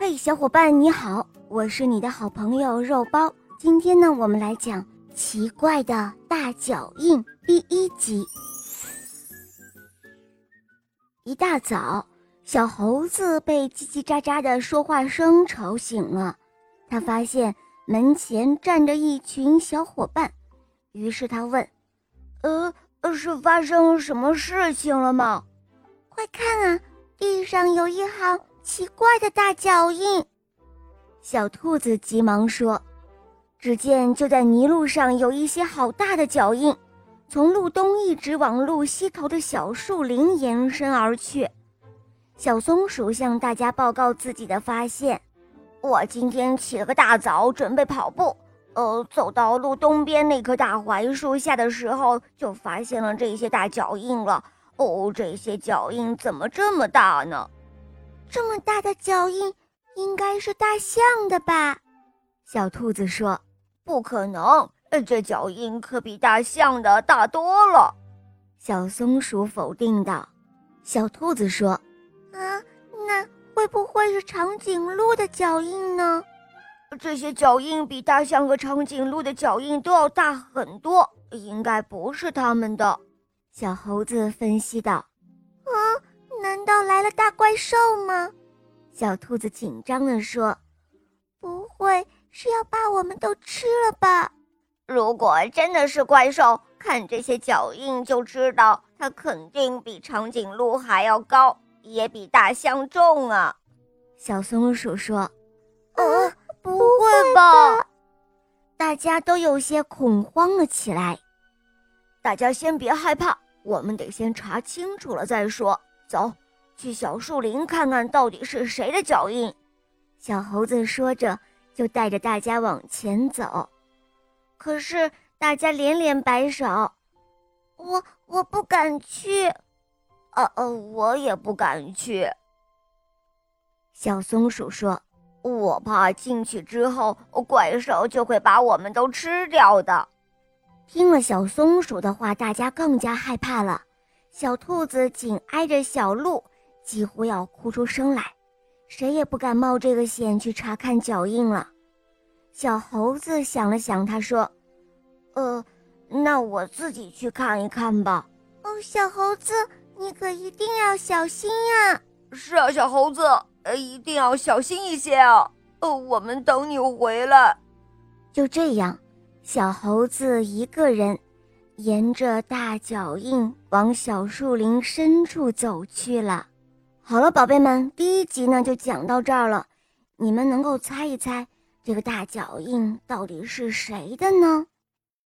嘿，小伙伴你好，我是你的好朋友肉包。今天呢，我们来讲奇怪的大脚印第一集。一大早，小猴子被叽叽喳喳的说话声吵醒了，他发现门前站着一群小伙伴，于是他问：“呃，是发生什么事情了吗？”快看啊，地上有一行。奇怪的大脚印，小兔子急忙说：“只见就在泥路上有一些好大的脚印，从路东一直往路西头的小树林延伸而去。”小松鼠向大家报告自己的发现：“我今天起了个大早，准备跑步，呃，走到路东边那棵大槐树下的时候，就发现了这些大脚印了。哦，这些脚印怎么这么大呢？”这么大的脚印，应该是大象的吧？小兔子说：“不可能，这脚印可比大象的大多了。”小松鼠否定道。小兔子说：“啊，那会不会是长颈鹿的脚印呢？这些脚印比大象和长颈鹿的脚印都要大很多，应该不是他们的。”小猴子分析道。难道来了大怪兽吗？小兔子紧张地说：“不会是要把我们都吃了吧？”如果真的是怪兽，看这些脚印就知道，它肯定比长颈鹿还要高，也比大象重啊！小松鼠说：“啊，不会吧？”大家都有些恐慌了起来。大家先别害怕，我们得先查清楚了再说。走，去小树林看看到底是谁的脚印。小猴子说着，就带着大家往前走。可是大家连连摆手：“我我不敢去。”“呃呃，我也不敢去。”小松鼠说：“我怕进去之后，怪兽就会把我们都吃掉的。”听了小松鼠的话，大家更加害怕了。小兔子紧挨着小鹿，几乎要哭出声来，谁也不敢冒这个险去查看脚印了。小猴子想了想，他说：“呃，那我自己去看一看吧。”“哦，小猴子，你可一定要小心呀！”“是啊，小猴子，呃，一定要小心一些啊！呃，我们等你回来。”就这样，小猴子一个人。沿着大脚印往小树林深处走去了。好了，宝贝们，第一集呢就讲到这儿了。你们能够猜一猜这个大脚印到底是谁的呢？